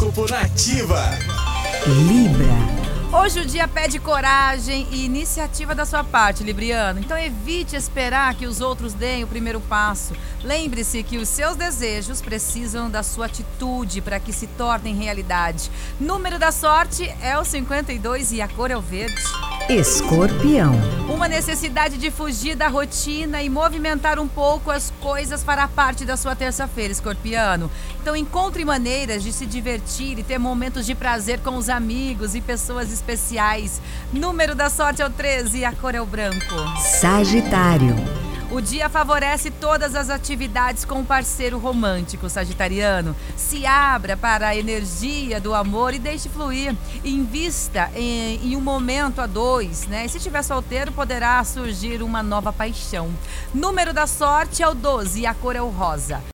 Horóscopo Nativa. Libra. Hoje o dia pede coragem e iniciativa da sua parte, Libriano. Então evite esperar que os outros deem o primeiro passo. Lembre-se que os seus desejos precisam da sua atitude para que se tornem realidade. Número da sorte é o 52 e a cor é o verde. Escorpião. Uma necessidade de fugir da rotina e movimentar um pouco as coisas fará parte da sua terça-feira, escorpiano. Então encontre maneiras de se divertir e ter momentos de prazer com os amigos e pessoas especiais. Número da sorte é o 13 e a cor é o branco. Sagitário. O dia favorece todas as atividades com o parceiro romântico sagitariano. Se abra para a energia do amor e deixe fluir. Invista em, em um momento a dois, né? E se estiver solteiro, poderá surgir uma nova paixão. Número da sorte é o 12 e a cor é o rosa.